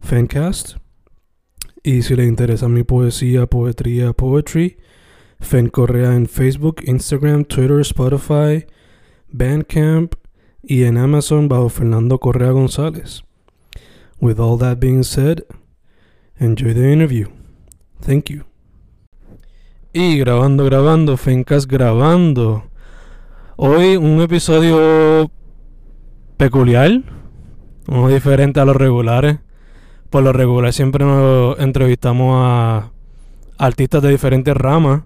Fancast. Y si le interesa mi poesía, poetría, poetry, Fen Correa en Facebook, Instagram, Twitter, Spotify, Bandcamp y en Amazon bajo Fernando Correa González. With all that being said, enjoy the interview. Thank you. Y grabando, grabando, Fencast grabando. Hoy un episodio peculiar, diferente a los regulares. Por lo regular siempre nos entrevistamos a artistas de diferentes ramas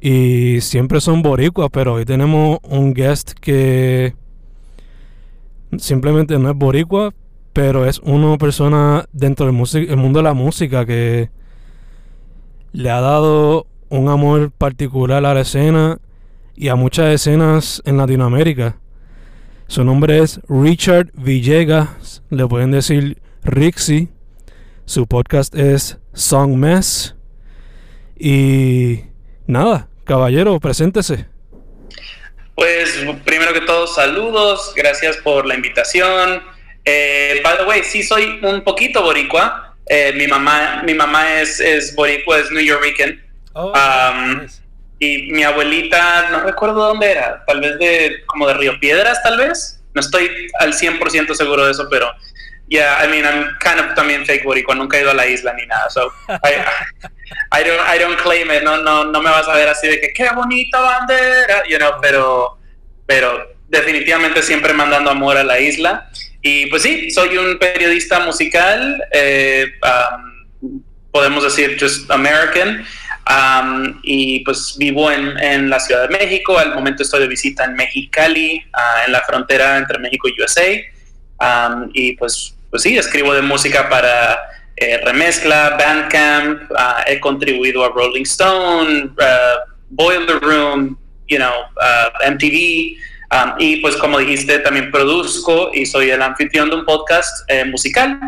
y siempre son boricuas, pero hoy tenemos un guest que simplemente no es boricua, pero es una persona dentro del el mundo de la música que le ha dado un amor particular a la escena y a muchas escenas en Latinoamérica. Su nombre es Richard Villegas, le pueden decir Rixi. Su podcast es Song Mess. Y nada, caballero, preséntese. Pues primero que todo, saludos, gracias por la invitación. Eh, by the way, sí soy un poquito boricua. Eh, mi mamá, mi mamá es, es boricua, es New Yorkican. Oh, um, Y mi abuelita, no recuerdo dónde era, tal vez de como de Río Piedras, tal vez. No estoy al 100% seguro de eso, pero yeah, I mean, I'm kind of también fake boricua, nunca he ido a la isla ni nada, so I, I, don't, I don't claim it, no, no, no me vas a ver así de que qué bonita bandera, you know, pero, pero definitivamente siempre mandando amor a la isla. Y pues sí, soy un periodista musical, eh, um, podemos decir just American, um, y pues vivo en, en, la Ciudad de México, al momento estoy de visita en Mexicali, uh, en la frontera entre México y USA, um, y pues, pues sí, escribo de música para eh, Remezcla, Bandcamp, uh, he contribuido a Rolling Stone, uh, Boiler Room, you know, MTV, Um, y pues como dijiste, también produzco y soy el anfitrión de un podcast eh, musical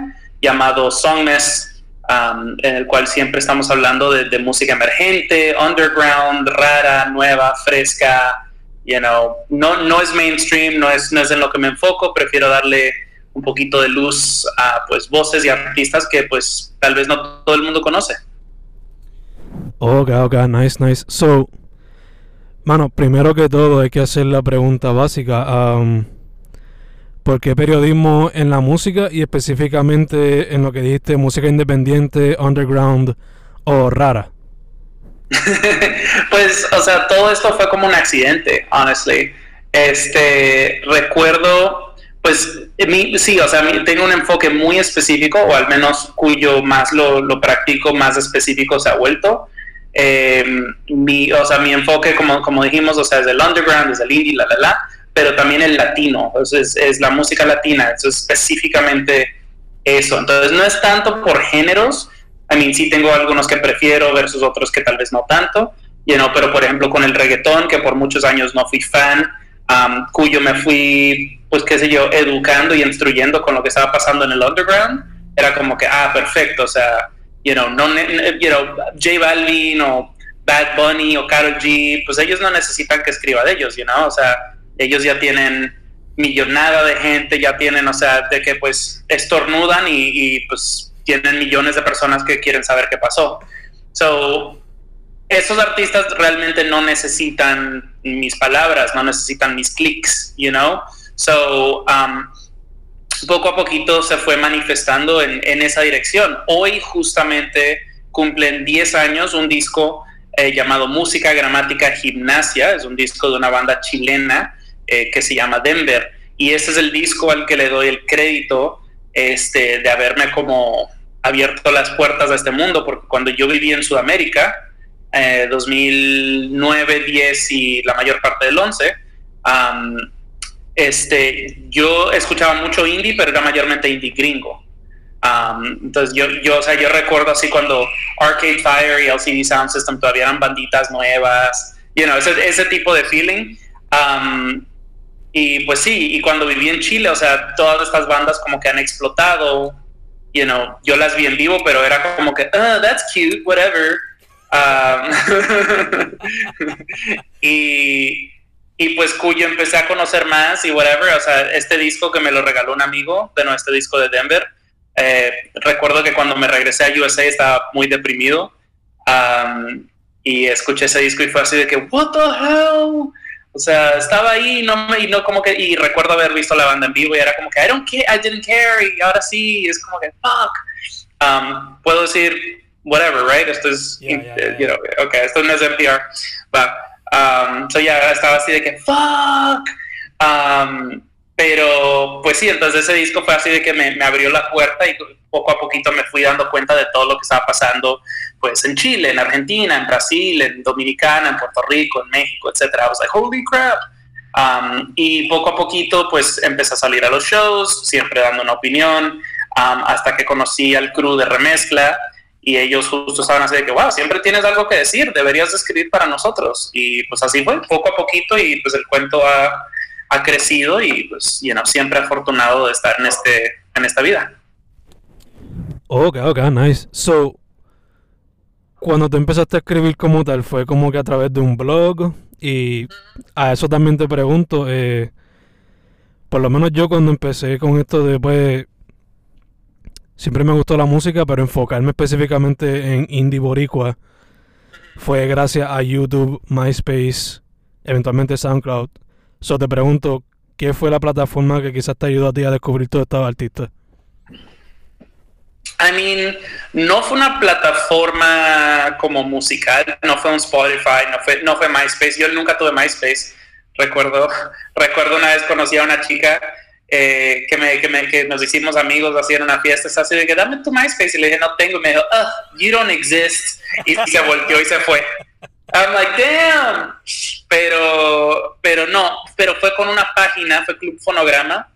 llamado Songness, um, en el cual siempre estamos hablando de, música emergente, underground, rara, nueva, fresca, you know, no, no es mainstream, no es, no es en lo que me enfoco, prefiero darle un poquito de luz a pues voces y artistas que pues tal vez no todo el mundo conoce. Ok, ok, nice, nice. So, Mano, primero que todo hay que hacer la pregunta básica. ¿Por qué periodismo en la música y específicamente en lo que dijiste, música independiente, underground o rara? pues, o sea, todo esto fue como un accidente, honestly. Este, recuerdo, pues, sí, o sea, tengo un enfoque muy específico, o al menos cuyo más lo, lo practico, más específico se ha vuelto. Eh, mi, o sea, mi enfoque, como, como dijimos, o sea, es el underground, es el indie, la, la, la, pero también el latino, es, es la música latina, es específicamente eso. Entonces, no es tanto por géneros, a mí sí tengo algunos que prefiero versus otros que tal vez no tanto, you know, pero por ejemplo con el reggaetón, que por muchos años no fui fan, um, cuyo me fui, pues qué sé yo, educando y instruyendo con lo que estaba pasando en el underground, era como que, ah, perfecto, o sea, you know, no, you know, J Balvin o Bad Bunny o Karol G, pues ellos no necesitan que escriba de ellos, you know, o sea, ellos ya tienen millonada de gente, ya tienen, o sea, de que pues estornudan y, y pues tienen millones de personas que quieren saber qué pasó. So, esos artistas realmente no necesitan mis palabras, no necesitan mis clics, you know. So, um, poco a poquito se fue manifestando en, en esa dirección. Hoy justamente cumplen 10 años un disco eh, llamado Música Gramática Gimnasia, es un disco de una banda chilena eh, que se llama Denver, y ese es el disco al que le doy el crédito este, de haberme como abierto las puertas a este mundo, porque cuando yo viví en Sudamérica, 2009, eh, 10 y la mayor parte del 11, este, yo escuchaba mucho indie, pero era mayormente indie gringo. entonces yo, yo, o sea, yo recuerdo así cuando Arcade Fire y LCD Sound System todavía eran banditas nuevas, you know, ese, ese tipo de feeling. y pues sí, y cuando viví en Chile, o sea, todas estas bandas como que han explotado, you know, yo las vi en vivo, pero era como que, oh, that's cute, whatever. y, y pues cuyo empecé a conocer más y whatever, o sea, este disco que me lo regaló un amigo, de nuestro disco de Denver, eh, recuerdo que cuando me regresé a USA estaba muy deprimido y escuché ese disco y fue así de que, what the hell? O sea, estaba ahí y no, y no como que, y recuerdo haber visto la banda en vivo y era como que, I don't care, I didn't care, y ahora sí, es como que, fuck. puedo decir, whatever, right? Esto es, you know, okay, esto no es NPR, but, um, so ya estaba así de que, fuck. Um, pero pues sí, entonces ese disco fue así de que me, abrió la puerta y poco a poquito me fui dando cuenta de todo lo que estaba pasando pues en Chile, en Argentina, en Brasil, en Dominicana, en Puerto Rico, en México, etcétera. I was like, holy crap. Um, y poco a poquito pues empecé a salir a los shows, siempre dando una opinión, um, hasta que conocí al crew de Remezcla y ellos justo estaban así de que, wow, siempre tienes algo que decir, deberías escribir para nosotros. Y pues así fue, poco a poquito y pues el cuento ha ha crecido y pues, you know, siempre afortunado de estar en, este, en esta vida. Ok, ok, nice. So, cuando te empezaste a escribir como tal, fue como que a través de un blog y a eso también te pregunto, eh, por lo menos yo cuando empecé con esto de pues, siempre me gustó la música, pero enfocarme específicamente en indie boricua fue gracias a YouTube, MySpace, eventualmente SoundCloud. So te pregunto, ¿qué fue la plataforma que quizás te ayudó a ti a descubrir todos estos artistas? I mean, no fue una plataforma como musical, no fue un Spotify, no fue, no fue MySpace. Yo nunca tuve MySpace. Recuerdo, recuerdo una vez conocí a una chica eh, que, me, que, me, que, nos hicimos amigos así en una fiesta, es así de que dame tu MySpace y le dije no tengo, y me dijo, you don't exist, y se volteó y se fue. I'm like, damn. Pero, pero no, pero fue con una página, fue Club Fonograma,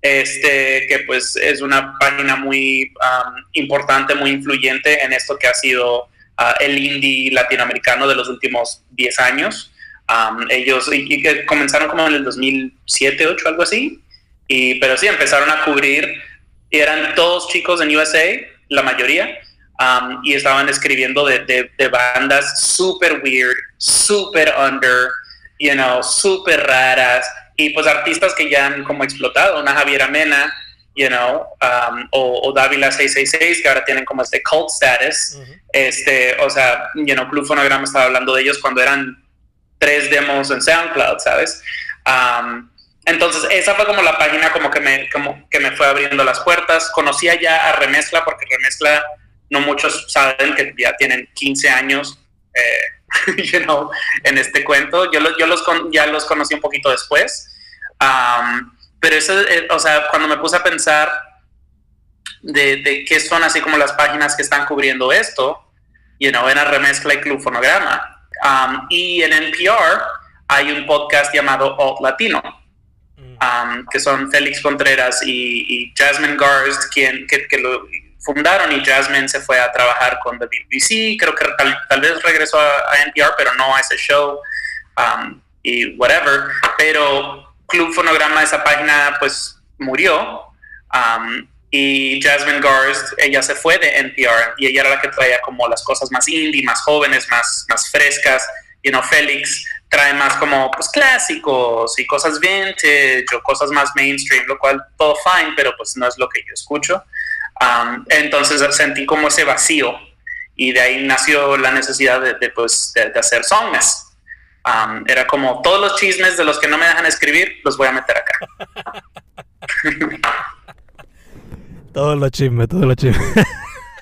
este, que pues es una página muy um, importante, muy influyente en esto que ha sido uh, el indie latinoamericano de los últimos 10 años. Um, ellos y, que comenzaron como en el 2007, 2008, algo así. Y, pero sí, empezaron a cubrir, y eran todos chicos en USA, la mayoría, Um, y estaban escribiendo de, de, bandas super weird, super under, you know, super raras, y pues artistas que ya han como explotado, una Javiera Mena, you know, um, o, o Dávila 666, que ahora tienen como este cult status, este, o sea, you know, Blue Phonograma estaba hablando de ellos cuando eran tres demos en SoundCloud, ¿sabes? Um, entonces, esa fue como la página como que me, como que me fue abriendo las puertas. Conocía ya a Remezcla porque Remezcla no muchos saben que ya tienen 15 años eh, en este cuento. Yo, yo los ya los conocí un poquito después. pero eso, eh, o sea, cuando me puse a pensar de, de, qué son así como las páginas que están cubriendo esto, you know, en Remezcla y Club Fonograma. y en NPR hay un podcast llamado Alt Latino, mm. que son Félix Contreras y, Jasmine Garst, quien, que, que lo, fundaron y Jasmine se fue a trabajar con the BBC, creo que tal, vez regresó a, NPR, pero no a ese show um, y whatever, pero Club Fonograma, esa página pues murió um, y Jasmine Garst, ella se fue de NPR y ella era la que traía como las cosas más indie, más jóvenes, más, más frescas, y no Félix trae más como pues clásicos y cosas vintage o cosas más mainstream, lo cual todo fine, pero pues no es lo que yo escucho entonces sentí como ese vacío y de ahí nació la necesidad de, pues, de, hacer songs. era como todos los chismes de los que no me dejan escribir, los voy a meter acá. Todos los chismes, todos los chismes.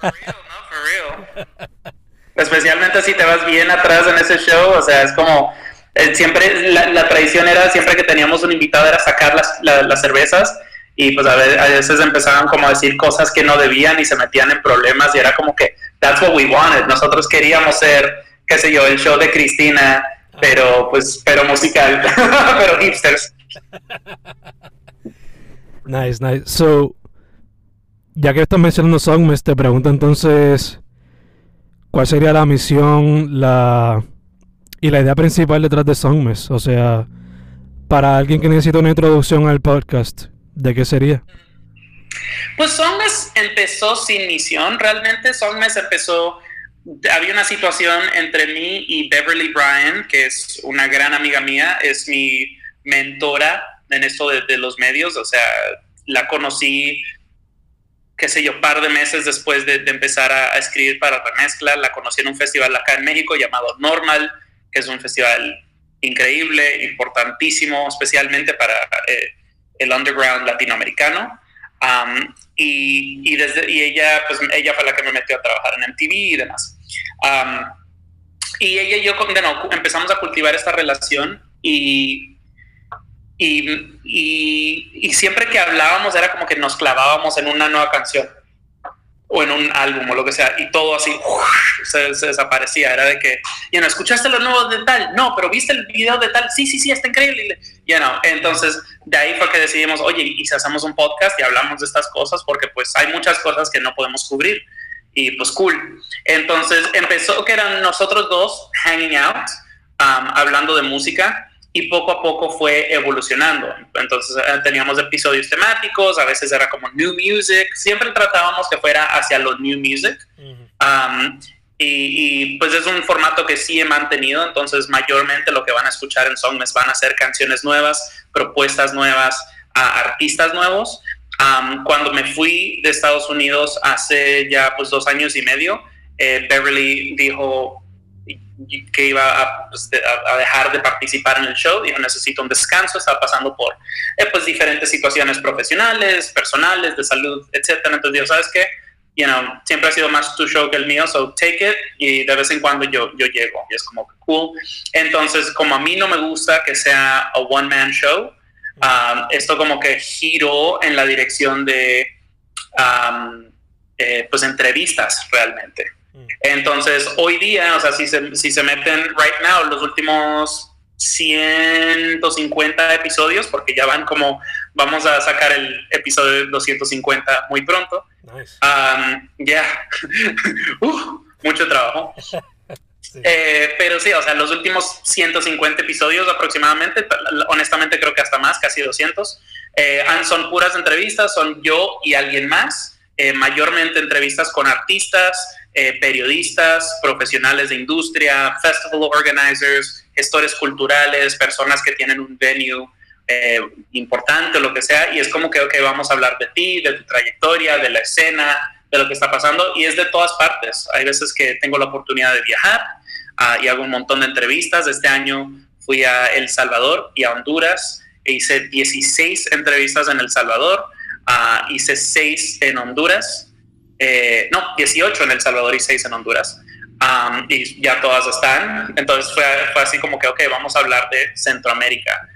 For real, no, for real. Especialmente si te vas bien atrás en ese show, o sea, es como siempre la, la, tradición era siempre que teníamos un invitado era sacar las, la, las cervezas y pues a, veces empezaban como a decir cosas que no debían y se metían en problemas y era como que that's what we wanted. Nosotros queríamos ser, qué sé yo, el show de Cristina, pero pues pero musical, pero hipsters. Nice, nice. So, ya que estás mencionando Songmes, te pregunto entonces, ¿cuál sería la misión la y la idea principal detrás de Songmes? O sea, para alguien que necesita una introducción al podcast, ¿de qué sería? Pues Songmes empezó sin misión, realmente Songmes empezó, había una situación entre mí y Beverly Bryan, que es una gran amiga mía, es mi mentora en esto de, los medios, o sea, la conocí qué sé yo, par de meses después de, empezar a, a, escribir para Remezcla, la conocí en un festival acá en México llamado Normal, es un festival increíble, importantísimo, especialmente para eh, el underground latinoamericano. Y, y, desde, y ella, pues ella fue la que me metió a trabajar en MTV y demás. Y ella y yo empezamos a cultivar esta relación y, y, y, siempre que hablábamos era como que nos clavábamos en una nueva canción o en un álbum o lo que sea y todo así se, se, desaparecía. Era de que, ya no, ¿escuchaste lo nuevo de tal? No, pero ¿viste el video de tal? Sí, sí, sí, está increíble. Ya no, entonces de ahí fue que decidimos, oye, y si hacemos un podcast y hablamos de estas cosas porque pues hay muchas cosas que no podemos cubrir y pues cool. Entonces empezó que eran nosotros dos hanging out, um, hablando de música y poco a poco fue evolucionando. Entonces eh, teníamos episodios temáticos, a veces era como new music, siempre tratábamos que fuera hacia los new music. Uh -huh. um, y, y, pues es un formato que sí he mantenido, entonces mayormente lo que van a escuchar en Songmes van a ser canciones nuevas, propuestas nuevas, a artistas nuevos. Um, cuando me fui de Estados Unidos hace ya pues dos años y medio, eh, Beverly dijo, que iba a, pues, a, dejar de participar en el show, dijo necesito un descanso, estaba pasando por eh, pues diferentes situaciones profesionales, personales, de salud, etcétera. Entonces dijo, ¿sabes qué? You know, siempre ha sido más tu show que el mío, so take it y de vez en cuando yo, yo llego y es como cool. Entonces, como a mí no me gusta que sea a one man show, um, esto como que giró en la dirección de um, eh, pues entrevistas realmente. Entonces, hoy día, o sea, si se, si se meten right now los últimos 150 episodios, porque ya van como, vamos a sacar el episodio 250 muy pronto. Nice. Um, ya, yeah. uh, mucho trabajo. sí. eh, pero sí, o sea, los últimos 150 episodios aproximadamente, honestamente creo que hasta más, casi 200, eh, son puras entrevistas, son yo y alguien más, eh, mayormente entrevistas con artistas, eh, periodistas, profesionales de industria, festival organizers, gestores culturales, personas que tienen un venue eh, importante lo que sea, y es como que, vamos a hablar de ti, de tu trayectoria, de la escena, de lo que está pasando, y es de todas partes. Hay veces que tengo la oportunidad de viajar uh, y hago un montón de entrevistas. Este año fui a El Salvador y a Honduras, e hice 16 entrevistas en El Salvador, uh, hice 6 en Honduras, eh, no, 18 en El Salvador y 6 en Honduras. Y ya todas están. Entonces fue, fue, así como que, ok, vamos a hablar de Centroamérica.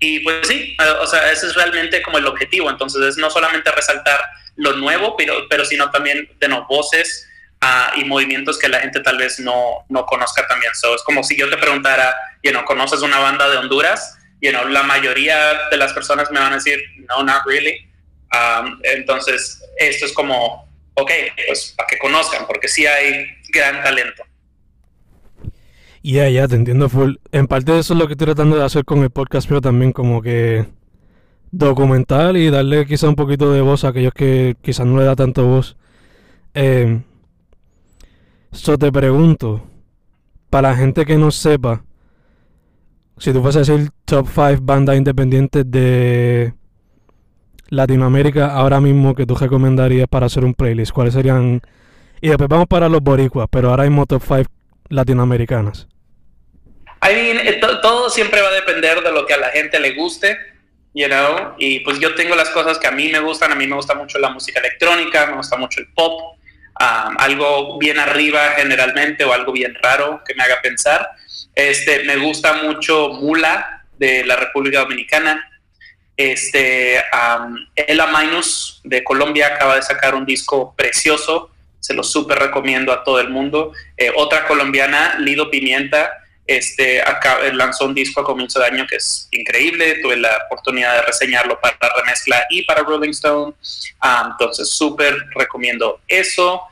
Y pues sí, eh, o sea, ese es realmente como el objetivo. Entonces es no solamente resaltar lo nuevo, pero, pero sino también de no voces uh, y movimientos que la gente tal vez no, no conozca también. So, es como si yo te preguntara, you know, ¿conoces una banda de Honduras? You know, la mayoría de las personas me van a decir, no, not really. Um, entonces, esto es como, ok, pues para que conozcan, porque sí hay gran talento. Ya, yeah, ya, yeah, te entiendo full. En parte eso es lo que estoy tratando de hacer con el podcast, pero también como que documentar y darle quizá un poquito de voz a aquellos que quizás no le da tanto voz. Eh, te pregunto, para la gente que no sepa, si tú fueras a decir top 5 bandas independientes de Latinoamérica ahora mismo que tú recomendarías para hacer un playlist? ¿Cuáles serían? Y después vamos para los boricuas, pero ahora mismo top 5 latinoamericanas. I mean, to todo siempre va a depender de lo que a la gente le guste. you know, y pues yo tengo las cosas que a mí me gustan, a mí me gusta mucho la música electrónica, me gusta mucho el pop, um, algo bien arriba generalmente o algo bien raro que me haga pensar. Este, me gusta mucho Mula de la República Dominicana. Este, um, Minus de Colombia acaba de sacar un disco precioso, se lo súper recomiendo a todo el mundo. Eh, otra colombiana, Lido Pimienta, este, acá, lanzó un disco a comienzo de año que es increíble. Tuve la oportunidad de reseñarlo para la remezcla y para Rolling Stone. Ah, entonces, súper recomiendo eso.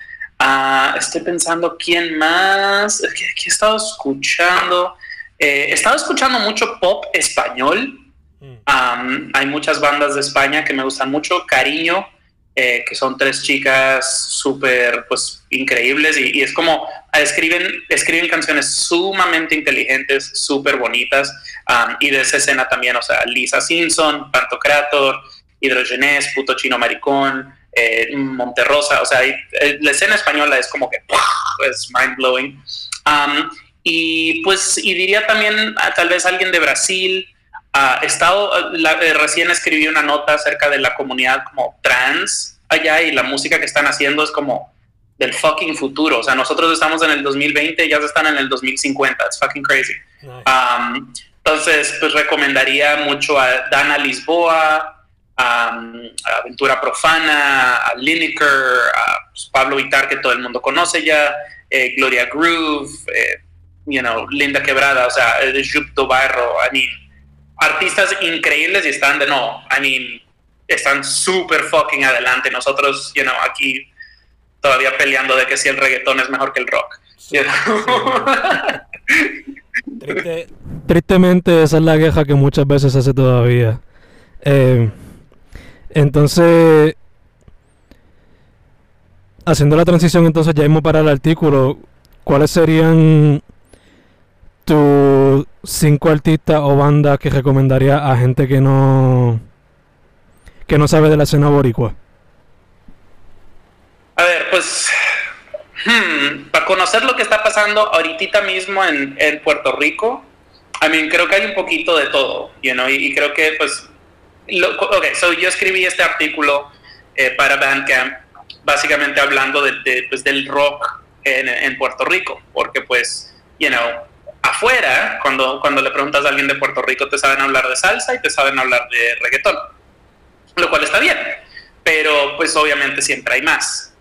Uh, estoy pensando quién más. ¿Qué, he estado escuchando? Eh, he estado escuchando mucho pop español. Mm. hay muchas bandas de España que me gustan mucho. Cariño eh, que son tres chicas súper pues increíbles y, es como escriben, escriben canciones sumamente inteligentes, súper bonitas um, y de esa escena también, o sea, Lisa Simpson, Pantocrator, Hidrogenés, Puto Chino Maricón, eh, Monterrosa, o sea, eh, la escena española es como que es mind blowing. Um, y pues, y diría también tal vez alguien de Brasil, ha estado, eh, recién escribí una nota acerca de la comunidad como trans allá y la música que están haciendo es como del fucking futuro. O sea, nosotros estamos en el 2020, ya están en el 2050. It's fucking crazy. Um, entonces, pues recomendaría mucho a Dana Lisboa, a Aventura Profana, a Lineker, a pues, Pablo Vitar, que todo el mundo conoce ya, eh, Gloria Groove, eh, you know, Linda Quebrada, o sea, Jup Barro, I mean, artistas increíbles y están de no, I mean, están súper fucking adelante. Nosotros, you know, aquí todavía peleando de que si el reggaetón es mejor que el rock. tristemente, esa es la queja que muchas veces hace todavía. Eh, entonces, haciendo la transición entonces ya mismo para el artículo, ¿cuáles serían tus cinco artistas o bandas que recomendaría a gente que no que no sabe de la escena boricua? A ver, pues hmm, para conocer lo que está pasando ahorita mismo en, en Puerto Rico, I mean, creo que hay un poquito de todo, you know, y, creo que pues, ok, so yo escribí este artículo eh, para Bandcamp, básicamente hablando de, pues, del rock en, en Puerto Rico, porque pues, you know, afuera, cuando, cuando le preguntas a alguien de Puerto Rico, te saben hablar de salsa y te saben hablar de reggaetón, lo cual está bien, pero pues obviamente siempre hay más.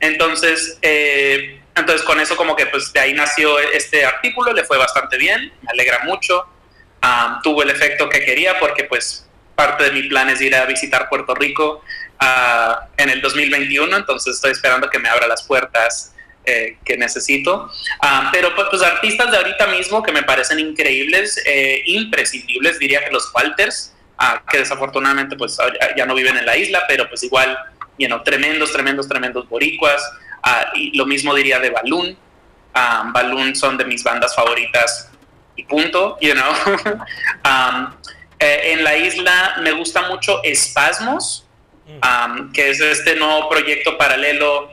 entonces, eh, entonces con eso como que pues de ahí nació este artículo, le fue bastante bien, me alegra mucho, tuvo el efecto que quería porque pues parte de mi plan es ir a visitar Puerto Rico ah, en el 2021, entonces estoy esperando que me abra las puertas eh, que necesito. Ah, pero pues, pues, artistas de ahorita mismo que me parecen increíbles, eh, imprescindibles, diría que los Walters, ah, que desafortunadamente pues ya no viven en la isla, pero pues igual, you know, tremendos, tremendos, tremendos boricuas. Lo mismo diría de Balloon. Balloon son de mis bandas favoritas y punto, you know. Eh, en la isla me gusta mucho Espasmos, mm. que es este nuevo proyecto paralelo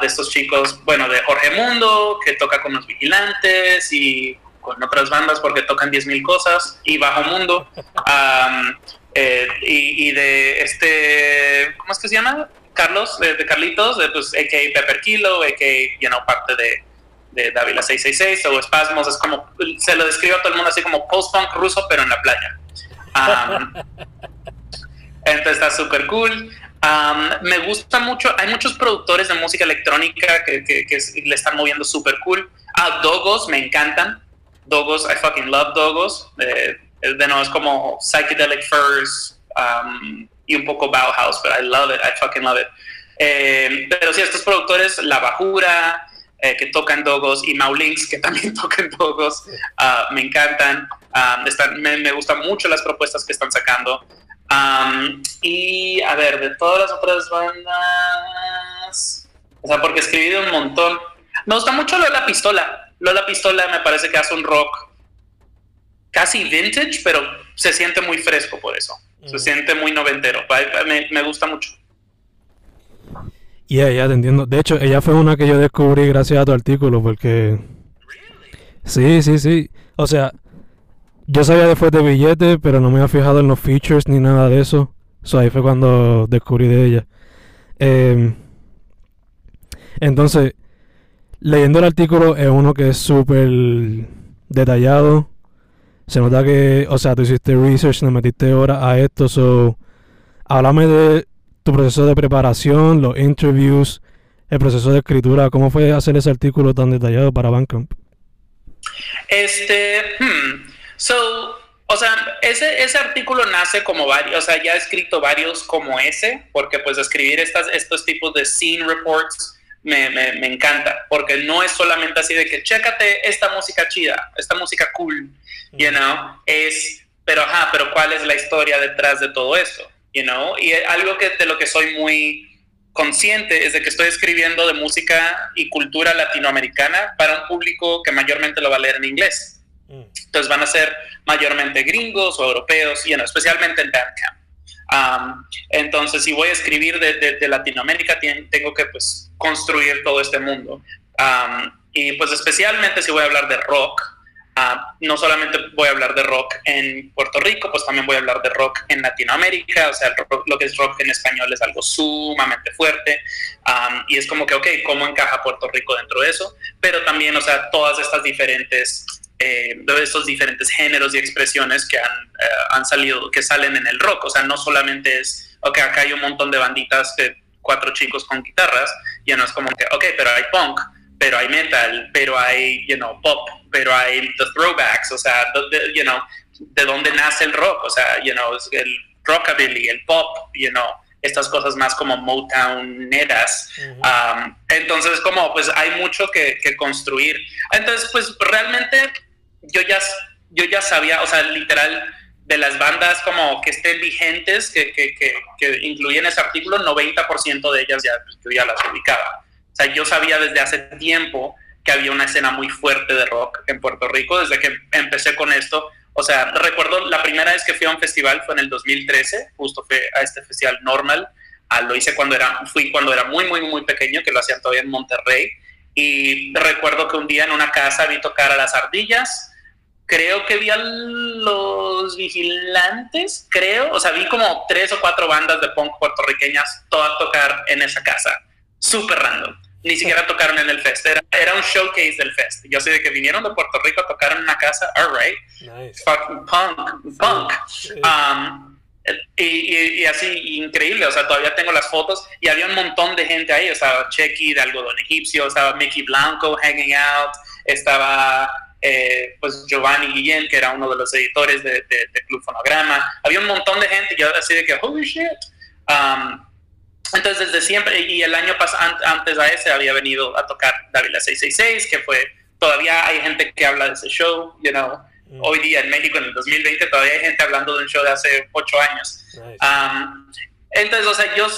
de estos chicos, bueno, de Jorge Mundo, que toca con los vigilantes y con otras bandas porque tocan 10.000 cosas, y Bajo Mundo, eh, y, de este, ¿cómo es que se llama? Carlos, de, Carlitos, de pues, a.k.a. Pepper Kilo, a.k.a. You know, parte de, de Dávila 666 o Espasmos, es como, se lo describe a todo el mundo así como post-punk ruso, pero en la playa. Entonces está súper cool me gusta mucho, hay muchos productores de música electrónica que, que, le están moviendo súper cool. Ah, Dogos, me encantan. Dogos, I fucking love Dogos. Eh, de nuevo, es como Psychedelic Furs y un poco Bauhaus, pero I love it, I fucking love it. Eh, pero sí, estos productores, La Bajura, eh, que tocan Dogos, y Maulinks, que también tocan Dogos, ah, me encantan. están, me, me gustan mucho las propuestas que están sacando y a ver, de todas las otras bandas, o sea, porque he escribido un montón. Me gusta mucho Lola Pistola. Lola Pistola me parece que hace un rock casi vintage, pero se siente muy fresco por eso. Se siente muy noventero. Me, me gusta mucho. Ya, ya te entiendo. De hecho, ella fue una que yo descubrí gracias a tu artículo, porque. Sí, sí, sí. O sea, yo sabía de Fuerte Billete, pero no me había fijado en los features ni nada de eso. So, ahí fue cuando descubrí de ella. Em, entonces, leyendo el artículo es uno que es súper detallado. Se nota que, o sea, tú hiciste research, le metiste horas a esto. So, háblame de tu proceso de preparación, los interviews, el proceso de escritura. ¿Cómo fue hacer ese artículo tan detallado para Bandcamp? Este, hmm, so, o sea, ese, ese artículo nace como varios, o sea, ya he escrito varios como ese, porque pues escribir estas, estos tipos de scene reports me, me, me, encanta, porque no es solamente así de que chécate esta música chida, esta música cool, you know, es, pero ajá, pero ¿cuál es la historia detrás de todo eso? You know, y algo que de lo que soy muy consciente es de que estoy escribiendo de música y cultura latinoamericana para un público que mayormente lo va a leer en inglés. Mm. Entonces van a ser mayormente gringos o europeos, y especialmente en Bandcamp. Um, entonces, si voy a escribir de, Latinoamérica, tengo que pues, construir todo este mundo. Um, y pues especialmente si voy a hablar de rock, uh, no solamente voy a hablar de rock en Puerto Rico, pues también voy a hablar de rock en Latinoamérica, o sea, lo que es rock en español es algo sumamente fuerte, y es como que, ok, ¿cómo encaja Puerto Rico dentro de eso? Pero también, o sea, todas estas diferentes eh, de estos diferentes géneros y expresiones que han, eh, han, salido, que salen en el rock. O sea, no solamente es, ok, acá hay un montón de banditas, de cuatro chicos con guitarras, ya no es como que, ok, pero hay punk, pero hay metal, pero hay, you know, pop, pero hay the throwbacks, o sea, de, you know, de dónde nace el rock, o sea, you know, el rockabilly, el pop, you know, estas cosas más como Motown netas. Um, entonces, como, pues hay mucho que, que construir. Entonces, pues realmente yo ya, yo ya sabía, o sea, literal, de las bandas como que estén vigentes, que, que, que, que incluyen ese artículo, 90% de ellas ya, yo ya las ubicaba. O sea, yo sabía desde hace tiempo que había una escena muy fuerte de rock en Puerto Rico, desde que empecé con esto. O sea, recuerdo la primera vez que fui a un festival fue en el 2013, justo fue a este festival normal. Ah, lo hice cuando era, fui cuando era muy, muy, muy pequeño, que lo hacían todavía en Monterrey. Y recuerdo que un día en una casa vi tocar a las ardillas, creo que vi a los vigilantes, creo, o sea, vi como tres o cuatro bandas de punk puertorriqueñas todas tocar en esa casa, súper random. Ni siquiera tocaron en el fest, era, era, un showcase del fest. Yo sé de que vinieron de Puerto Rico a tocar en una casa, alright, nice. punk, punk. Um, y, y, así, increíble, o sea, todavía tengo las fotos y había un montón de gente ahí, estaba Checky de algodón egipcio, estaba Mickey Blanco hanging out, estaba eh, pues Giovanni Guillén, que era uno de los editores de, Club Fonograma. Había un montón de gente, yo así de que, holy shit. Um, entonces, desde siempre, y el año pasado, antes a ese, había venido a tocar Dávila 666, que fue, todavía hay gente que habla de ese show, you know. Mm. Hoy día en México, en el 2020, todavía hay gente hablando de un show de hace ocho años. Um, entonces, o sea, yo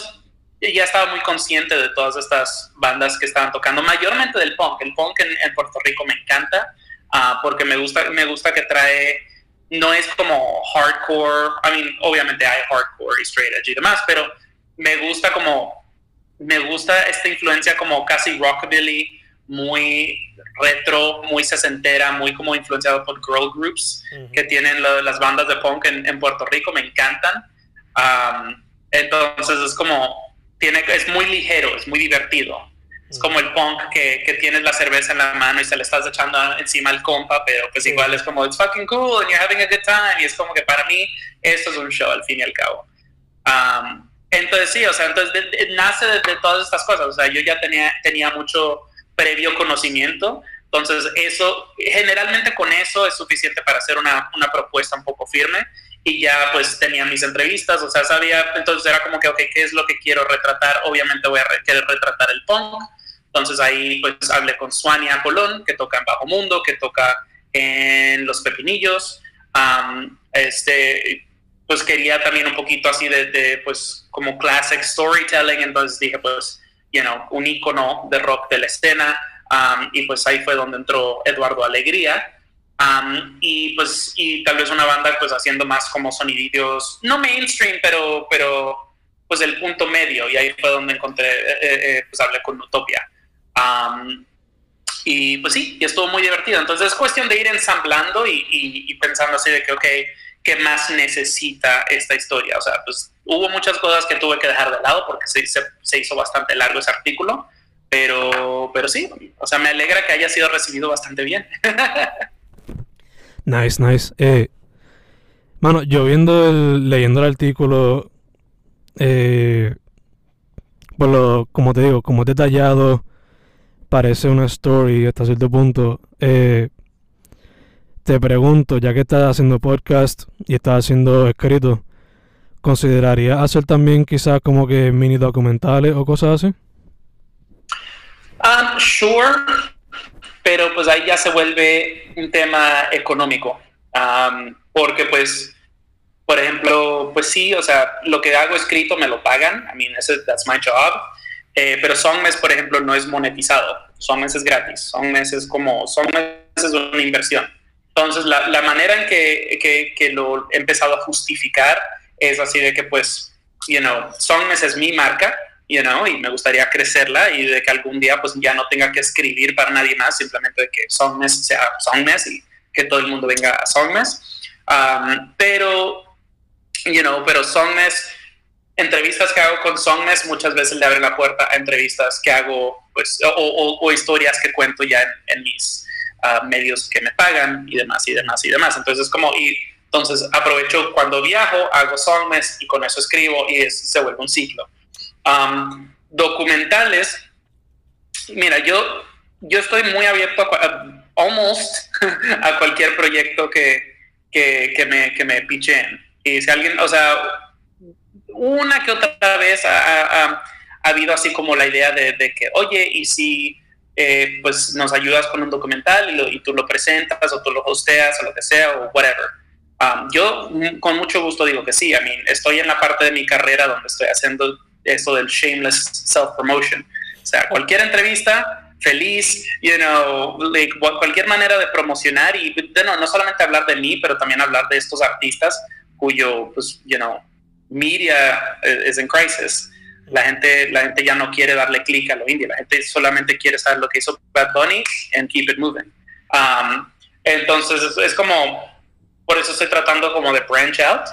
ya estaba muy consciente de todas estas bandas que estaban tocando, mayormente del punk. El punk en Puerto Rico me encanta. Ah, porque me gusta, me gusta que trae, no es como hardcore, I mean, obviamente hay hardcore y straight edge y demás, pero me gusta como, me gusta esta influencia como casi rockabilly, muy retro, muy sesentera, muy como influenciado por girl groups que tienen las bandas de punk en, Puerto Rico, me encantan. entonces es como, tiene, es muy ligero, es muy divertido. Es como el punk que, que, tienes la cerveza en la mano y se le estás echando encima al compa, pero pues igual es como, it's fucking cool and you're having a good time. Y es como que para mí esto es un show al fin y al cabo. Um, entonces sí, o sea, entonces nace de, todas estas cosas. O sea, yo ya tenía, tenía mucho previo conocimiento. Entonces eso, generalmente con eso es suficiente para hacer una, una propuesta un poco firme y ya pues tenía mis entrevistas, o sea, sabía, entonces era como que, ok, ¿qué es lo que quiero retratar? Obviamente voy a querer retratar el punk, entonces ahí pues hablé con Suania Colón, que toca en Bajo Mundo, que toca en Los Pepinillos. este, pues quería también un poquito así de, pues como classic storytelling, entonces dije pues, you know, un icono de rock de la escena. y pues ahí fue donde entró Eduardo Alegría. y pues, y tal vez una banda pues haciendo más como soniditos, no mainstream, pero, pero pues el punto medio. Y ahí fue donde encontré, eh, eh, eh, pues hablé con Utopia y pues sí, y estuvo muy divertido. Entonces es cuestión de ir ensamblando y, y, pensando así de que, ok, ¿qué más necesita esta historia? O sea, pues hubo muchas cosas que tuve que dejar de lado porque se, hizo bastante largo ese artículo, pero, pero sí, o sea, me alegra que haya sido recibido bastante bien. nice, nice. Eh, mano, yo viendo el, leyendo el artículo, eh, por como te digo, como detallado, parece una story hasta cierto punto. Eh, te pregunto, ya que estás haciendo podcast y estás haciendo escrito, ¿considerarías hacer también quizás como que mini documentales o cosas así? Um, sure, pero pues ahí ya se vuelve un tema económico. Um, porque pues, por ejemplo, pues sí, o sea, lo que hago escrito me lo pagan. I mean, that's my job. Eh, pero Songmes, por ejemplo, no es monetizado. Songmes es gratis. Songmes es como, Songmes es una inversión. Entonces, la, la manera en que, que, que, lo he empezado a justificar es así de que, pues, you know, Songmes es mi marca, you know, y me gustaría crecerla y de que algún día, pues, ya no tenga que escribir para nadie más, simplemente de que Songmes sea Songmes y que todo el mundo venga a Songmes. Um, pero, you know, pero Songmes entrevistas que hago con Songmes muchas veces le abren la puerta a entrevistas que hago, pues, o, historias que cuento ya en, mis ah, medios que me pagan y demás y demás y demás. Entonces, como, y entonces aprovecho cuando viajo, hago Songmes y con eso escribo y se vuelve un ciclo. documentales, mira, yo, yo estoy muy abierto a, almost a cualquier proyecto que, que, que me, que me pichen. Y si alguien, o sea, una que otra vez ha, habido así como la idea de, que, oye, y si eh, pues nos ayudas con un documental y, tú lo presentas o tú lo hosteas o lo que sea o whatever. Um, yo con mucho gusto digo que sí, I mean, estoy en la parte de mi carrera donde estoy haciendo esto del shameless self-promotion. O sea, cualquier entrevista, feliz, you know, cualquier manera de promocionar y no, no solamente hablar de mí, pero también hablar de estos artistas cuyo, pues, you know, media is in crisis. La gente, la gente ya no quiere darle clic a lo indie, la gente solamente quiere saber lo que hizo Bad Bunny and keep it moving. Um, entonces es, como, por eso estoy tratando como de branch out,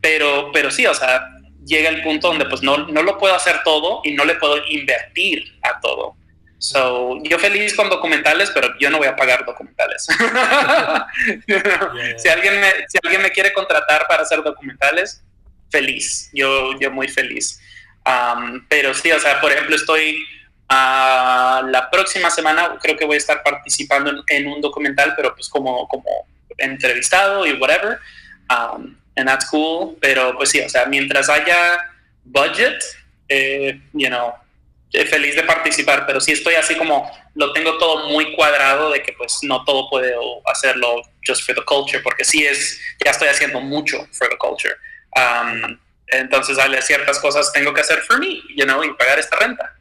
pero, pero sí, o sea, llega el punto donde pues no, no lo puedo hacer todo y no le puedo invertir a todo. So, yo feliz con documentales, pero yo no voy a pagar documentales. si, alguien me, si alguien me quiere contratar para hacer documentales, feliz, yo, yo muy feliz. Pero sí, o sea, por ejemplo, estoy la próxima semana, creo que voy a estar participando en, un documental, pero pues como, como entrevistado y whatever. Um, and that's cool. Pero pues sí, o sea, mientras haya budget, eh, you know, feliz de participar, pero sí estoy así como lo tengo todo muy cuadrado de que pues no todo puedo hacerlo just for the culture, porque sí es, ya estoy haciendo mucho for the culture. Um, entonces, hay ciertas cosas tengo que hacer for me, you know, y pagar esta renta.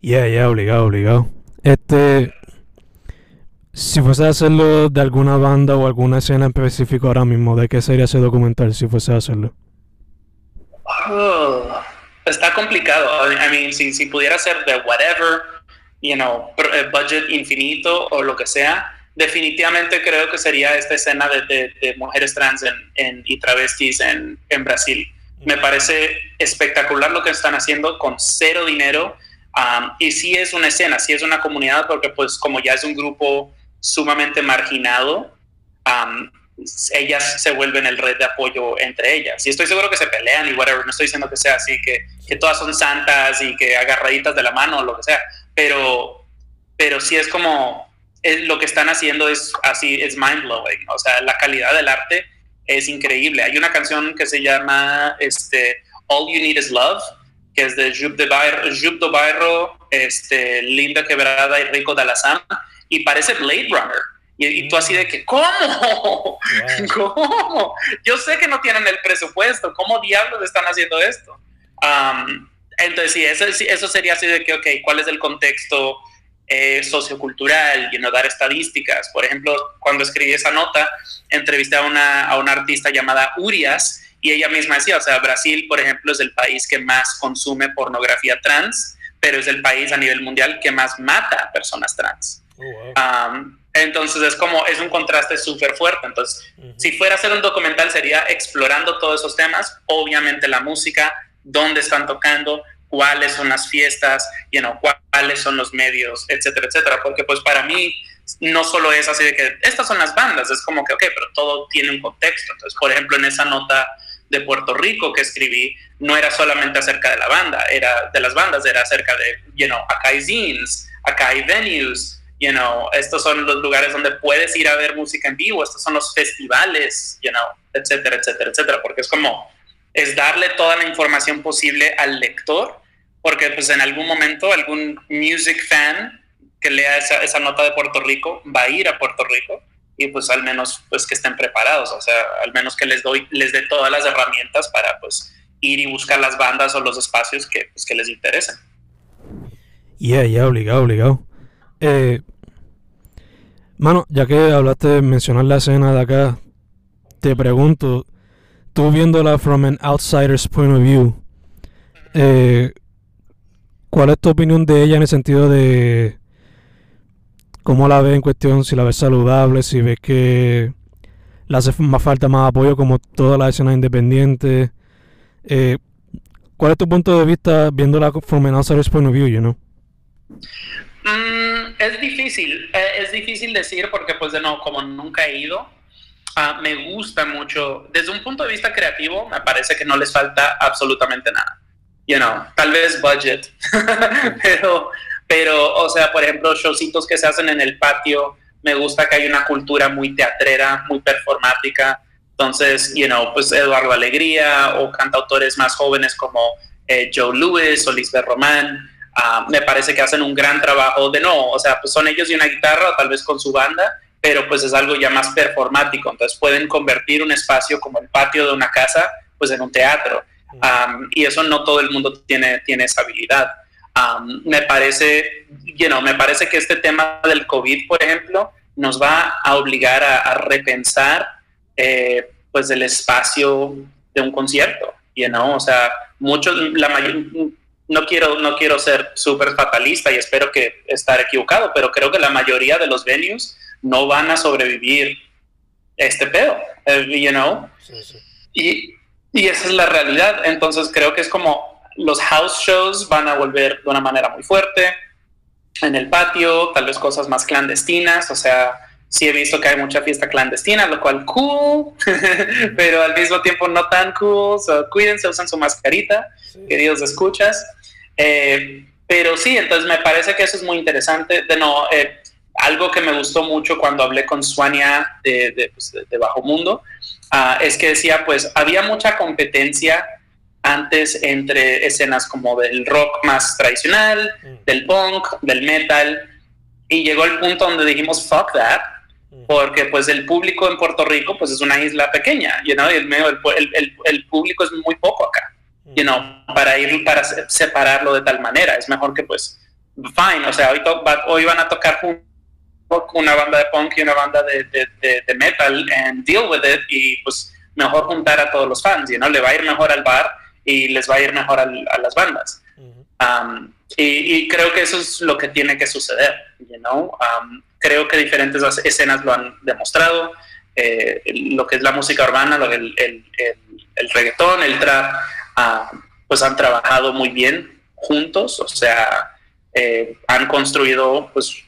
Ya, ya, obligado, obligado. Este, si fuese a hacerlo de alguna banda o alguna escena en específico ahora mismo, ¿de qué sería ese documental si fuese a hacerlo? Oh, está complicado. I mean, si, si pudiera ser de whatever, you know, eh, budget infinito o lo que sea, definitivamente creo que sería esta escena de, mujeres trans en, y travestis en, Brasil. Me parece espectacular lo que están haciendo con cero dinero. Um, y sí es una escena, sí es una comunidad, porque pues como ya es un grupo sumamente marginado, um, ellas se vuelven el red de apoyo entre ellas. Y estoy seguro que se pelean y whatever, no estoy diciendo que sea así, que, que todas son santas y que agarraditas de la mano o lo que sea, pero, pero sí es como, lo que están haciendo es así, es mind blowing. O sea, la calidad del arte es increíble. Hay una canción que se llama este, All You Need Is Love, que es de Jup de Bairro, este, Linda Quebrada y Rico Dalazán, y parece Blade Runner. Y, tú así de que, ¿cómo? ¿Cómo? Yo sé que no tienen el presupuesto, ¿cómo diablos están haciendo esto? Um, entonces, sí eso, eso sería así de que, ok, ¿cuál es el contexto? Eh, sociocultural y no dar estadísticas. Por ejemplo, cuando escribí esa nota, entrevisté a una, a una artista llamada Urias y ella misma decía, o sea, Brasil, por ejemplo, es el país que más consume pornografía trans, pero es el país a nivel mundial que más mata a personas trans. Oh, entonces es como, es un contraste súper fuerte. Entonces, si fuera a hacer un documental sería explorando todos esos temas, obviamente la música, dónde están tocando, cuáles son las fiestas, you know, cuáles son los medios, etcétera, etcétera. Porque pues para mí no solo es así de que estas son las bandas, es como que, ok, pero todo tiene un contexto. Entonces, por ejemplo, en esa nota de Puerto Rico que escribí, no era solamente acerca de la banda, era de las bandas, era acerca de, you know, acá hay zines, acá hay venues, you know, estos son los lugares donde puedes ir a ver música en vivo, estos son los festivales, you know, etcétera, etcétera, etcétera, porque es como, es darle toda la información posible al lector, porque pues en algún momento algún music fan que lea esa, esa nota de Puerto Rico va a ir a Puerto Rico y pues al menos pues que estén preparados, o sea, al menos que les doy, les dé todas las herramientas para pues ir y buscar las bandas o los espacios que, pues, que les interesen. Yeah, yeah, obligado, obligado. Eh, mano, ya que hablaste mencionar la escena de acá, te pregunto, tú viéndola from an outsider's point of view, eh, ¿cuál es tu opinión de ella en el sentido de ¿Cómo la ves en cuestión? Si la ves saludable, si ves que le hace más falta más apoyo como todas las escenas independientes. Eh, ¿Cuál es tu punto de vista viéndola from an outsider's point of view, you know? Mm, es difícil, eh, es difícil decir porque pues de nuevo, como nunca he ido, me gusta mucho, desde un punto de vista creativo, me parece que no les falta absolutamente nada. You know, tal vez budget, pero pero, o sea, por ejemplo, showcitos que se hacen en el patio, me gusta que hay una cultura muy teatrera, muy performática. Entonces, you know, pues Eduardo Alegría o cantautores más jóvenes como eh, Joe Lewis o Lisbeth Román, ah, me parece que hacen un gran trabajo de no, o sea, pues son ellos y una guitarra, o tal vez con su banda, pero pues es algo ya más performático. Entonces pueden convertir un espacio como el patio de una casa, pues en un teatro. y eso no todo el mundo tiene, tiene esa habilidad me parece, you know, me parece que este tema del COVID, por ejemplo, nos va a obligar a, repensar eh, pues el espacio de un concierto, you know? o sea, muchos, la mayor, no quiero, no quiero ser súper fatalista y espero que estar equivocado, pero creo que la mayoría de los venues no van a sobrevivir este pedo, eh, you know? Y, y esa es la realidad, entonces creo que es como los house shows van a volver de una manera muy fuerte. En el patio, tal vez cosas más clandestinas, o sea, sí he visto que hay mucha fiesta clandestina, lo cual cool, pero al mismo tiempo no tan cool. cuídense, usen su mascarita, queridos escuchas. Eh, pero sí, entonces me parece que eso es muy interesante. De no, eh, algo que me gustó mucho cuando hablé con Suania de, pues, Bajo Mundo ah, es que decía, pues había mucha competencia antes entre escenas como del rock más tradicional, mm. del punk, del metal, y llegó el punto donde dijimos, fuck that, mm. porque pues el público en Puerto Rico pues es una isla pequeña, you know, el, el, el, público es muy poco acá, you know, mm. para ir, para separarlo de tal manera, es mejor que pues, fine, o sea, hoy, hoy van a tocar una banda de punk y una banda de, de, de, metal and deal with it y pues mejor juntar a todos los fans, you know, le va a ir mejor al bar y les va a ir mejor a, las bandas. y, creo que eso es lo que tiene que suceder, you know? creo que diferentes escenas lo han demostrado, eh, lo que es la música urbana, el, el, el, reggaetón, el trap, pues han trabajado muy bien juntos, o sea, eh, han construido pues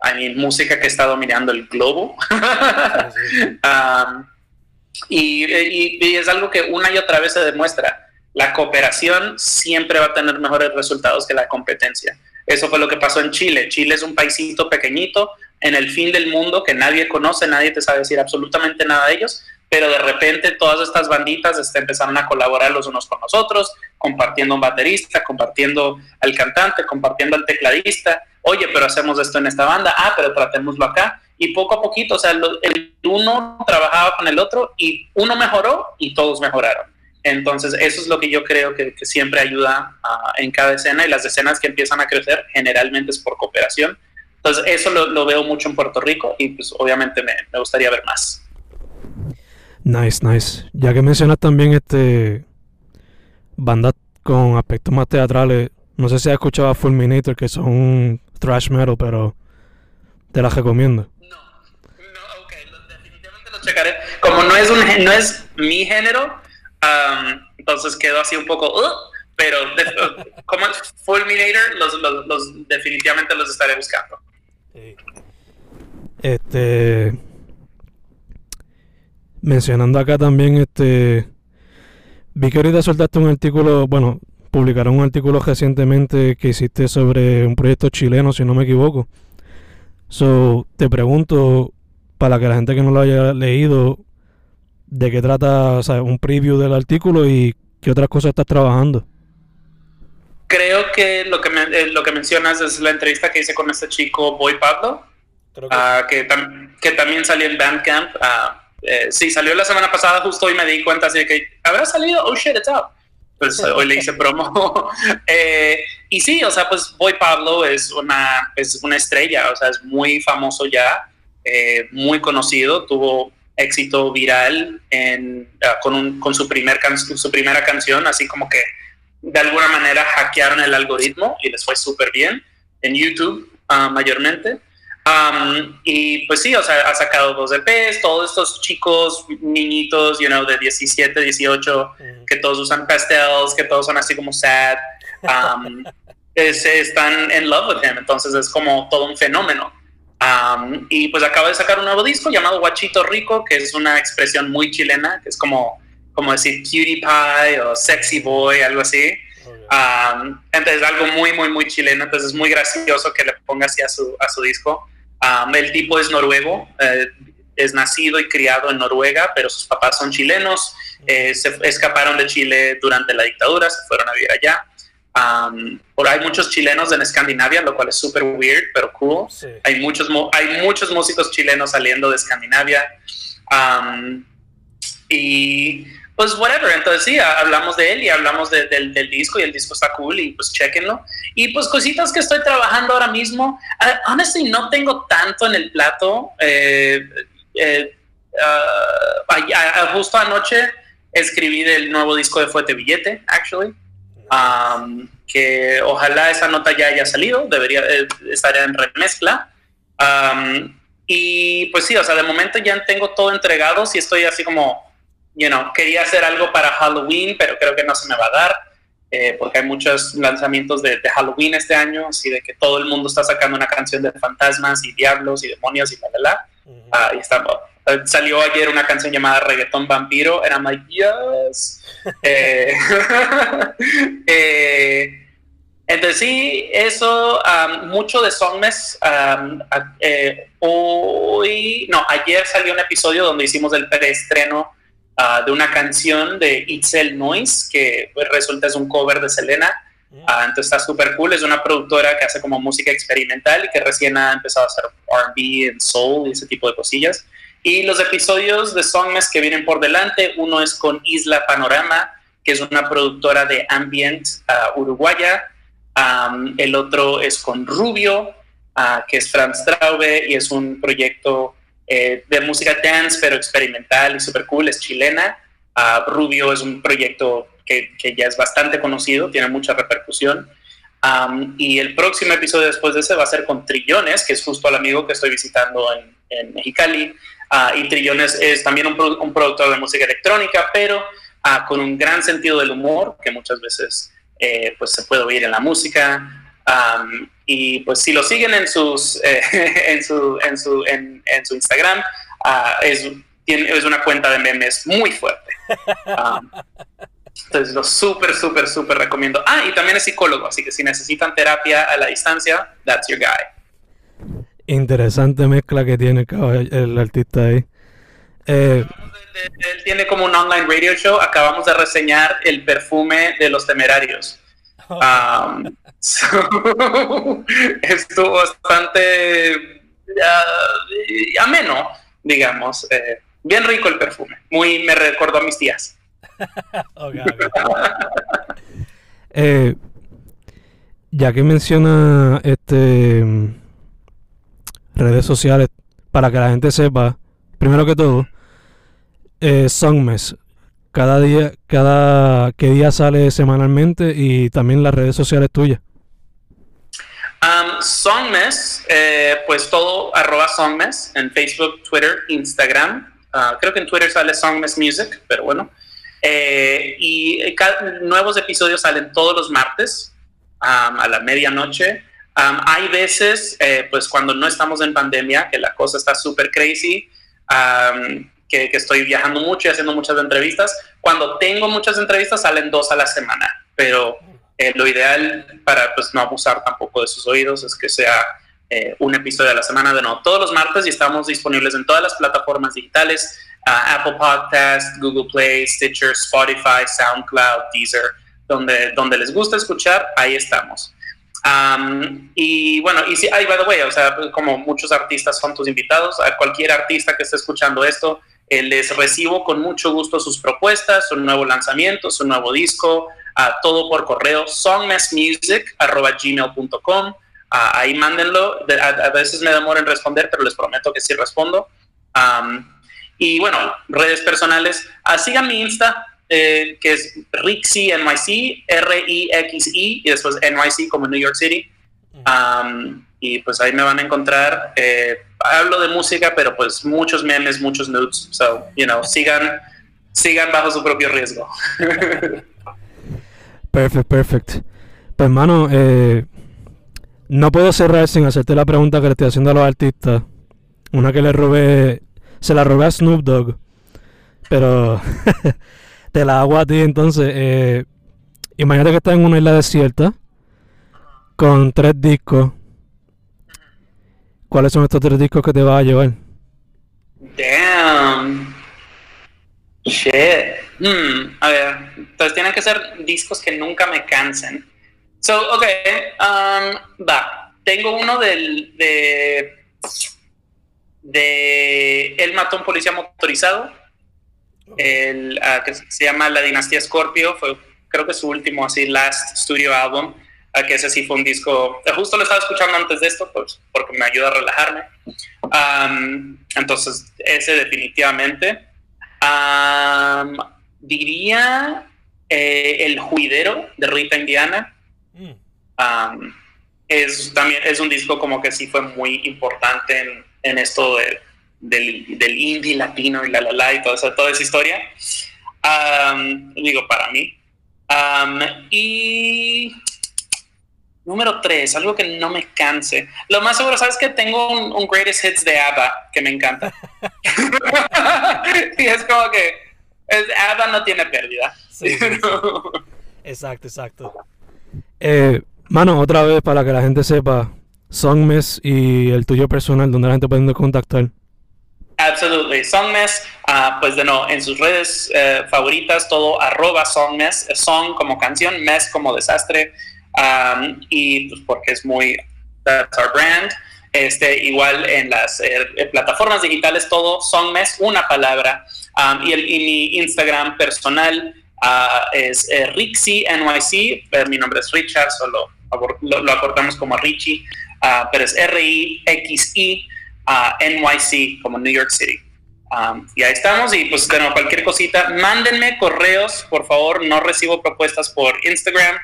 hay música que está dominando el globo. y, y, es algo que una y otra vez se demuestra la cooperación siempre va a tener mejores resultados que la competencia. Eso fue lo que pasó en Chile. Chile es un paisito pequeñito en el fin del mundo que nadie conoce, nadie te sabe decir absolutamente nada de ellos, pero de repente todas estas banditas este, empezaron a colaborar los unos con los otros, compartiendo un baterista, compartiendo al cantante, compartiendo al tecladista. Oye, pero hacemos esto en esta banda, ah, pero tratémoslo acá. Y poco a poquito, o sea, el uno trabajaba con el otro y uno mejoró y todos mejoraron. Entonces, eso es lo que yo creo que, siempre ayuda en cada escena y las escenas que empiezan a crecer generalmente es por cooperación. Entonces, eso lo, veo mucho en Puerto Rico y pues obviamente me, gustaría ver más. Nice, nice. Ya que mencionas también este bandas con aspectos más teatrales, No sé si has escuchado a Fulminator, que son thrash metal, pero te las recomiendo. No, no, ok, definitivamente los checaré. Como no es, un, no es mi género, entonces quedo así un poco, pero como Fulminator, los, los, definitivamente los estaré buscando. Este. Mencionando acá también, este. Vi que ahorita soltaste un artículo, bueno, publicaron un artículo recientemente que hiciste sobre un proyecto chileno, si no me equivoco. So, te pregunto, para que la gente que no lo haya leído, de qué trata, o sea, un preview del artículo y qué otras cosas estás trabajando. Creo que lo que, eh, lo que mencionas es la entrevista que hice con este chico Boy Pablo, ah, que, que, también salió en Bandcamp. Uh, sí, salió la semana pasada justo y me di cuenta así de que habrá salido, oh shit, it's out. Pues hoy le hice promo. Eh, y sí, o sea, pues Boy Pablo es una, es una estrella, o sea, es muy famoso ya, muy conocido, tuvo éxito viral en, ah, con, con su, primer su primera canción, así como que de alguna manera hackearon el algoritmo y les fue súper bien en YouTube uh, mayormente. Um, y pues sí, o sea, ha sacado dos EPs, todos estos chicos, niñitos, you know, de 17, 18, que todos usan pastels, que todos son así como sad, um, están en love with him, entonces es como todo un fenómeno. Y pues acaba de sacar un nuevo disco llamado Guachito Rico, que es una expresión muy chilena, que es como, como decir cutie pie o sexy boy, algo así. Entonces algo muy, muy, muy chileno. Entonces es muy gracioso que le ponga así a su, a su disco. el tipo es noruego, eh, es nacido y criado en Noruega, pero sus papás son chilenos. Eh, se escaparon de Chile durante la dictadura, se fueron a vivir allá. Um, por hay muchos chilenos en Escandinavia, lo cual es súper weird, pero cool. Hay, muchos, hay muchos músicos chilenos saliendo de Escandinavia. y pues whatever, entonces sí, hablamos de él y hablamos del, disco y el disco está cool y pues chequenlo. Y pues cositas que estoy trabajando ahora mismo. Uh, honestly, no tengo tanto en el plato. Eh, eh, ah, justo anoche escribí del nuevo disco de Fuete Billete, actually que ojalá esa nota ya haya salido, debería eh, estar en remezcla. y pues sí, o sea, de momento ya tengo todo entregado, si estoy así como, you know, quería hacer algo para Halloween, pero creo que no se me va a dar. Eh, porque hay muchos lanzamientos de, Halloween este año, así de que todo el mundo está sacando una canción de fantasmas y diablos y demonios y bla, bla, bla. Ahí estamos. Eh, salió ayer una canción llamada Reggaeton Vampiro, and I'm like, yes. Eh, eh, entonces sí, eso, mucho de Songmes. hoy, no, ayer salió un episodio donde hicimos el preestreno uh, de una canción de Itzel Noise, que pues, resulta es un cover de Selena. Mm. entonces está súper cool, es una productora que hace como música experimental y que recién ha empezado a hacer RB, soul y ese tipo de cosillas. Y los episodios de Songmes que vienen por delante, uno es con Isla Panorama, que es una productora de ambient uh, uruguaya. el otro es con Rubio, uh, que es Franz Traube, y es un proyecto eh, de música dance, pero experimental y super cool, es chilena. Uh, Rubio es un proyecto que, que, ya es bastante conocido, tiene mucha repercusión. y el próximo episodio después de ese va a ser con Trillones, que es justo el amigo que estoy visitando en, en Mexicali. Ah, y Trillones es también un, un, productor de música electrónica, pero ah, con un gran sentido del humor, que muchas veces eh, pues se puede oír en la música. Y pues si lo siguen en, sus, eh, en, su, en, su, en, en su Instagram, ah, es, tiene, es una cuenta de memes muy fuerte. entonces lo súper, súper, súper recomiendo. Ah, y también es psicólogo, así que si necesitan terapia a la distancia, that's your guy interesante mezcla que tiene el, artista ahí. Eh, él tiene como un online radio show. Acabamos de reseñar el perfume de los temerarios. Um, estuvo bastante ameno, digamos. Eh, bien rico el perfume. Muy me recordó a mis tías. Eh, ya que menciona este redes sociales, para que la gente sepa, primero que todo, eh, Songmes. Cada día, cada qué día sale semanalmente y también las redes sociales tuyas. Um, Songmes, eh, pues todo arroba Songmes en Facebook, Twitter, Instagram. Ah, creo que en Twitter sale Songmes Music, pero bueno. Eh, y nuevos episodios salen todos los martes a la medianoche. hay veces, eh, pues cuando no estamos en pandemia, que la cosa está súper crazy, que, que, estoy viajando mucho y haciendo muchas entrevistas. Cuando tengo muchas entrevistas salen dos a la semana, pero eh, lo ideal para pues, no abusar tampoco de sus oídos es que sea eh, un episodio a la semana de no todos los martes y estamos disponibles en todas las plataformas digitales, Apple Podcast, Google Play, Stitcher, Spotify, SoundCloud, Deezer, donde, donde les gusta escuchar, ahí estamos. y bueno, y si, by the way, o sea, como muchos artistas son tus invitados, a cualquier artista que esté escuchando esto, les recibo con mucho gusto sus propuestas, su nuevo lanzamiento, su nuevo disco, todo por correo songmessmusic.gmail.com. ahí mándenlo. A, veces me demoro en responder, pero les prometo que sí respondo. y bueno, redes personales. Uh, sigan mi Insta, eh, que es Rixi NYC, R-I-X-I, y después NYC como New York City. Y pues ahí me van a encontrar. Eh, hablo de música, pero pues muchos memes, muchos nudes. So, you know, sigan, sigan bajo su propio riesgo. Perfect, perfect. Pues, hermano, eh, no puedo cerrar sin hacerte la pregunta que le estoy haciendo a los artistas. Una que le robé, se la robé a Snoop Dogg, pero te la hago a ti entonces. Eh, imagínate que estás en una isla desierta con tres discos. ¿Cuáles son estos tres discos que te vas a llevar? Damn. Shit. Hmm, a ver, entonces tienen que ser discos que nunca me cansen. So, ok, um, va. Tengo uno del, de, de Él mató a un policía motorizado, el, uh, que se llama La Dinastía Scorpio, fue creo que su último así last studio album, uh, que ese sí fue un disco, justo lo estaba escuchando antes de esto, pues porque me ayuda a relajarme. Um, entonces, ese definitivamente. Um, diría eh, El Juidero de Rita Indiana. Mm. es también es un disco como que sí fue muy importante en, esto del, indie latino y la la la y toda esa, toda esa historia. digo, para mí. y número tres, algo que no me canse. Lo más seguro, ¿sabes que Tengo un, un greatest hits de ABBA que me encanta. y es como que Ada no tiene pérdida. Exacto, exacto. Eh, mano, otra vez para que la gente sepa, Songmes y el tuyo personal, donde la gente puede contactar. Absolutely. Songmes, uh, pues de no, en sus redes eh, favoritas, todo arroba Songmes, song como canción, mes como desastre, um, y pues porque es muy, that's our brand. Este, igual en las eh, plataformas digitales, todo Songmes, una palabra. Um, y, el, mi Instagram personal uh, es eh, Rixi NYC, mi nombre es Richard, solo lo, acortamos como Richie, uh, pero es R-I-X-I uh, NYC, como New York City. Um, y ahí estamos, y pues bueno, cualquier cosita, mándenme correos, por favor, no recibo propuestas por Instagram,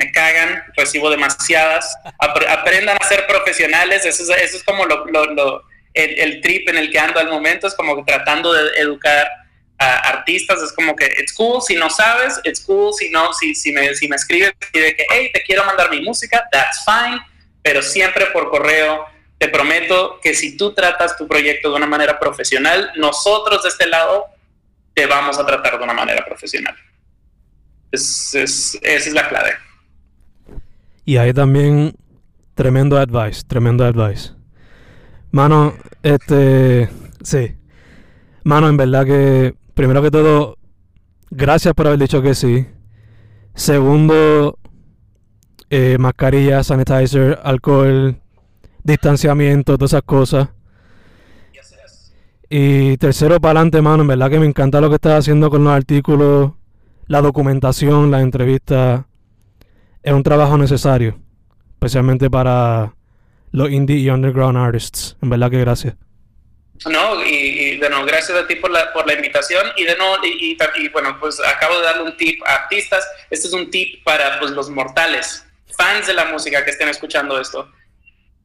me cagan, recibo demasiadas, aprendan a ser profesionales, eso es, eso es como lo, el, trip en el que ando al momento, es como tratando de educar artistas, es como que it's cool si no sabes, it's cool si no, si, si, me, si me escribes y de que, hey, te quiero mandar mi música, that's fine, pero siempre por correo. Te prometo que si tú tratas tu proyecto de una manera profesional, nosotros de este lado te vamos a tratar de una manera profesional. Es, es, esa es la clave. Y hay también tremendo advice, tremendo advice. Mano, este, sí. Mano, en verdad que primero que todo, gracias por haber dicho que sí. Segundo, eh, mascarilla, sanitizer, alcohol, distanciamiento, todas esas cosas. Y tercero, para adelante, mano. En verdad que me encanta lo que estás haciendo con los artículos, la documentación, las entrevistas. Es un trabajo necesario, especialmente para los indie y underground artists. En verdad que gracias. No, y, de nuevo, gracias a ti por la, por la invitación y de nuevo, y, y, bueno, pues acabo de darle un tip a artistas, este es un tip para pues, los mortales, fans de la música que estén escuchando esto.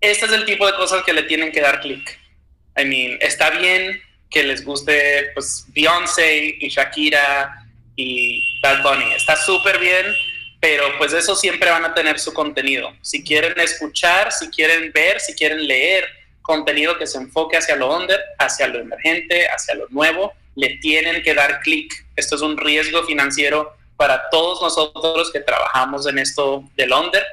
este es el tipo de cosas que le tienen que dar clic. I mean, está bien que les guste pues Beyoncé y Shakira y Bad Bunny. Está súper bien, pero pues eso siempre van a tener su contenido. Si quieren escuchar, si quieren ver, si quieren leer contenido que se enfoque hacia lo under, hacia lo emergente, hacia lo nuevo, le tienen que dar clic. Esto es un riesgo financiero para todos nosotros que trabajamos en esto del under,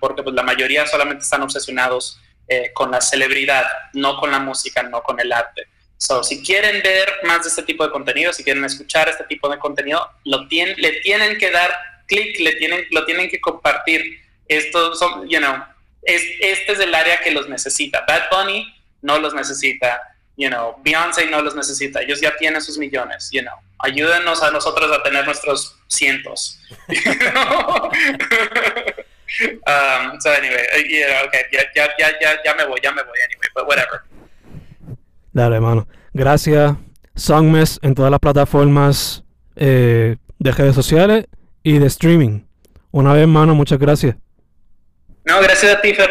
porque pues la mayoría solamente están obsesionados eh, con la celebridad, no con la música, no con el arte. So, si quieren ver más de este tipo de contenido, si quieren escuchar este tipo de contenido, lo tienen, le tienen que dar clic, le tienen, lo tienen que compartir. Esto son, you know, es, este es el área que los necesita. Bad Bunny no los necesita, you know, Beyoncé no los necesita, ellos ya tienen sus millones, you know. Ayúdenos a nosotros a tener nuestros cientos. okay, ya, ya, ya, ya me voy, ya me voy anyway, but whatever. Dale, hermano. Gracias. Songmes en todas las plataformas eh, de redes sociales y de streaming. Una vez, hermano, muchas gracias. No, gracias a ti, Fer.